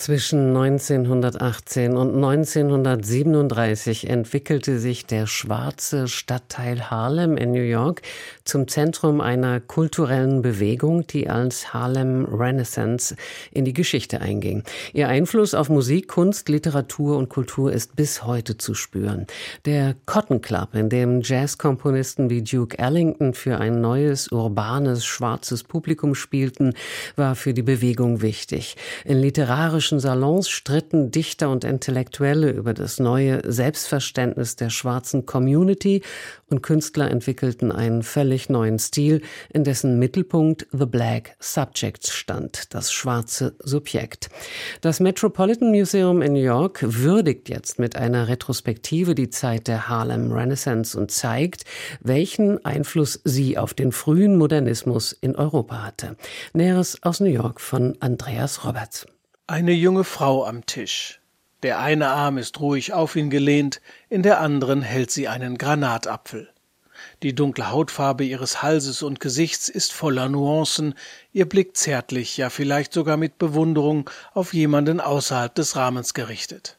zwischen 1918 und 1937 entwickelte sich der schwarze Stadtteil Harlem in New York zum Zentrum einer kulturellen Bewegung, die als Harlem Renaissance in die Geschichte einging. Ihr Einfluss auf Musik, Kunst, Literatur und Kultur ist bis heute zu spüren. Der Cotton Club, in dem Jazzkomponisten wie Duke Ellington für ein neues, urbanes, schwarzes Publikum spielten, war für die Bewegung wichtig. In literarischen politischen Salons stritten Dichter und Intellektuelle über das neue Selbstverständnis der schwarzen Community und Künstler entwickelten einen völlig neuen Stil, in dessen Mittelpunkt The Black Subject stand, das schwarze Subjekt. Das Metropolitan Museum in New York würdigt jetzt mit einer Retrospektive die Zeit der Harlem Renaissance und zeigt, welchen Einfluss sie auf den frühen Modernismus in Europa hatte. Näheres aus New York von Andreas Roberts. Eine junge Frau am Tisch. Der eine Arm ist ruhig auf ihn gelehnt, in der anderen hält sie einen Granatapfel. Die dunkle Hautfarbe ihres Halses und Gesichts ist voller Nuancen, ihr Blick zärtlich, ja vielleicht sogar mit Bewunderung auf jemanden außerhalb des Rahmens gerichtet.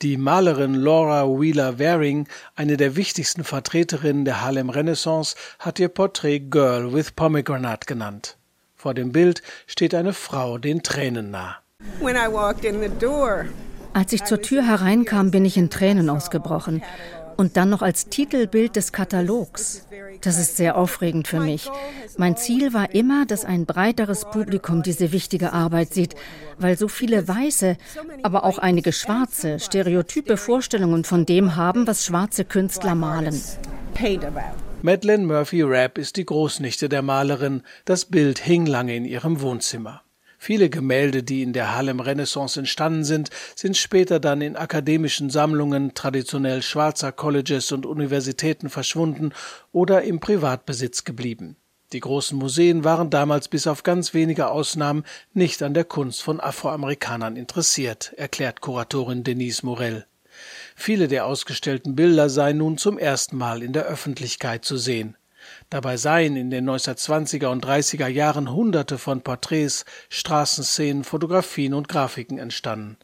Die Malerin Laura Wheeler Waring, eine der wichtigsten Vertreterinnen der Harlem Renaissance, hat ihr Porträt Girl with Pomegranate genannt. Vor dem Bild steht eine Frau den Tränen nah. Als ich zur Tür hereinkam, bin ich in Tränen ausgebrochen. Und dann noch als Titelbild des Katalogs. Das ist sehr aufregend für mich. Mein Ziel war immer, dass ein breiteres Publikum diese wichtige Arbeit sieht, weil so viele Weiße, aber auch einige Schwarze stereotype Vorstellungen von dem haben, was schwarze Künstler malen. Madeleine Murphy Rapp ist die Großnichte der Malerin. Das Bild hing lange in ihrem Wohnzimmer. Viele Gemälde, die in der Harlem Renaissance entstanden sind, sind später dann in akademischen Sammlungen traditionell schwarzer Colleges und Universitäten verschwunden oder im Privatbesitz geblieben. Die großen Museen waren damals bis auf ganz wenige Ausnahmen nicht an der Kunst von Afroamerikanern interessiert, erklärt Kuratorin Denise Morell. Viele der ausgestellten Bilder seien nun zum ersten Mal in der Öffentlichkeit zu sehen. Dabei seien in den 1920er und 30er Jahren hunderte von Porträts, Straßenszenen, Fotografien und Grafiken entstanden.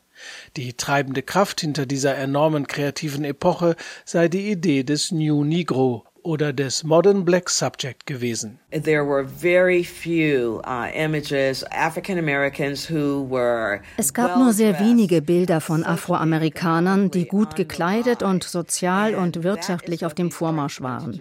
Die treibende Kraft hinter dieser enormen kreativen Epoche sei die Idee des New Negro oder des Modern Black Subject gewesen. There were very few uh, images African Americans who were Es gab nur sehr wenige Bilder von Afroamerikanern, die gut gekleidet und sozial und wirtschaftlich auf dem Vormarsch waren.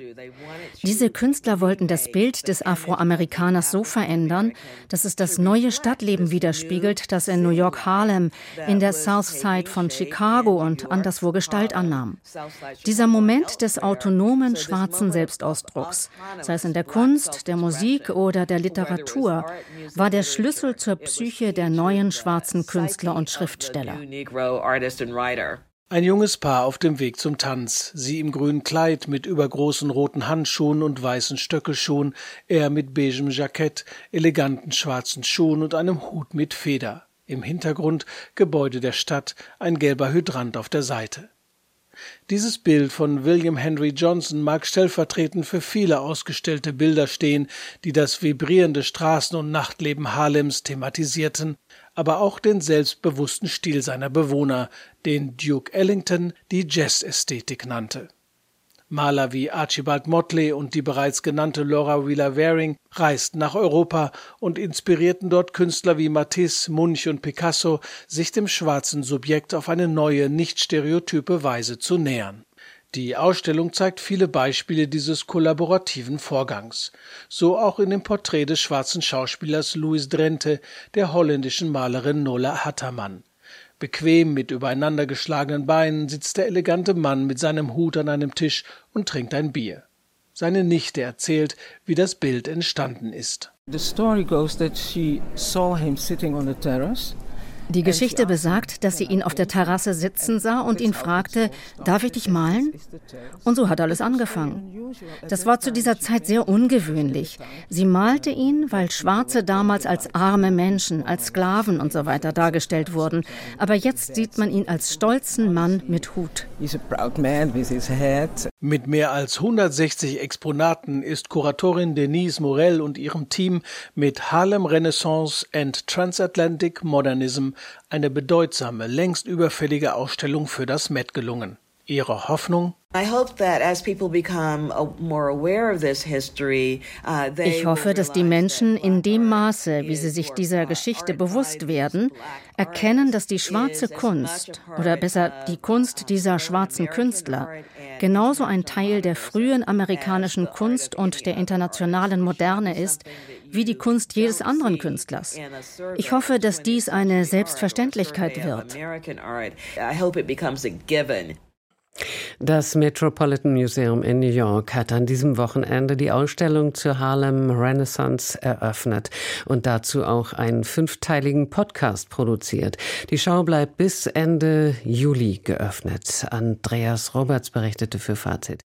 Diese Künstler wollten das Bild des Afroamerikaners so verändern, dass es das neue Stadtleben widerspiegelt, das in New York Harlem, in der South Side von Chicago und anderswo Gestalt annahm. Dieser Moment des autonomen schwarzen schwarzen Selbstausdrucks, sei es in der Kunst, der Musik oder der Literatur, war der Schlüssel zur Psyche der neuen schwarzen Künstler und Schriftsteller. Ein junges Paar auf dem Weg zum Tanz, sie im grünen Kleid mit übergroßen roten Handschuhen und weißen Stöckelschuhen, er mit beigem Jackett, eleganten schwarzen Schuhen und einem Hut mit Feder. Im Hintergrund Gebäude der Stadt, ein gelber Hydrant auf der Seite. Dieses Bild von William Henry Johnson mag stellvertretend für viele ausgestellte Bilder stehen, die das vibrierende Straßen- und Nachtleben Harlems thematisierten, aber auch den selbstbewussten Stil seiner Bewohner, den Duke Ellington die Jazz-Ästhetik nannte. Maler wie Archibald Motley und die bereits genannte Laura Wheeler Waring reisten nach Europa und inspirierten dort Künstler wie Matisse, Munch und Picasso, sich dem schwarzen Subjekt auf eine neue, nicht stereotype Weise zu nähern. Die Ausstellung zeigt viele Beispiele dieses kollaborativen Vorgangs. So auch in dem Porträt des schwarzen Schauspielers Louis Drenthe, der holländischen Malerin Nola Hattermann. Bequem mit übereinander geschlagenen Beinen sitzt der elegante Mann mit seinem Hut an einem Tisch und trinkt ein Bier. Seine Nichte erzählt, wie das Bild entstanden ist. The story goes that she saw him sitting on the terrace Die Geschichte besagt, dass sie ihn auf der Terrasse sitzen sah und ihn fragte, darf ich dich malen? Und so hat alles angefangen. Das war zu dieser Zeit sehr ungewöhnlich. Sie malte ihn, weil Schwarze damals als arme Menschen, als Sklaven und so weiter dargestellt wurden. Aber jetzt sieht man ihn als stolzen Mann mit Hut. Mit mehr als 160 Exponaten ist Kuratorin Denise Morell und ihrem Team mit Harlem Renaissance and Transatlantic Modernism eine bedeutsame, längst überfällige Ausstellung für das Met gelungen. Ihre Hoffnung? Uh, ich hoffe, dass die Menschen in dem Maße, wie sie sich dieser Geschichte bewusst werden, erkennen, dass die schwarze Kunst oder besser die Kunst dieser schwarzen Künstler genauso ein Teil der frühen amerikanischen Kunst und der internationalen Moderne ist, wie die Kunst jedes anderen Künstlers. Ich hoffe, dass dies eine Selbstverständlichkeit wird. Das Metropolitan Museum in New York hat an diesem Wochenende die Ausstellung zur Harlem Renaissance eröffnet und dazu auch einen fünfteiligen Podcast produziert. Die Schau bleibt bis Ende Juli geöffnet. Andreas Roberts berichtete für Fazit.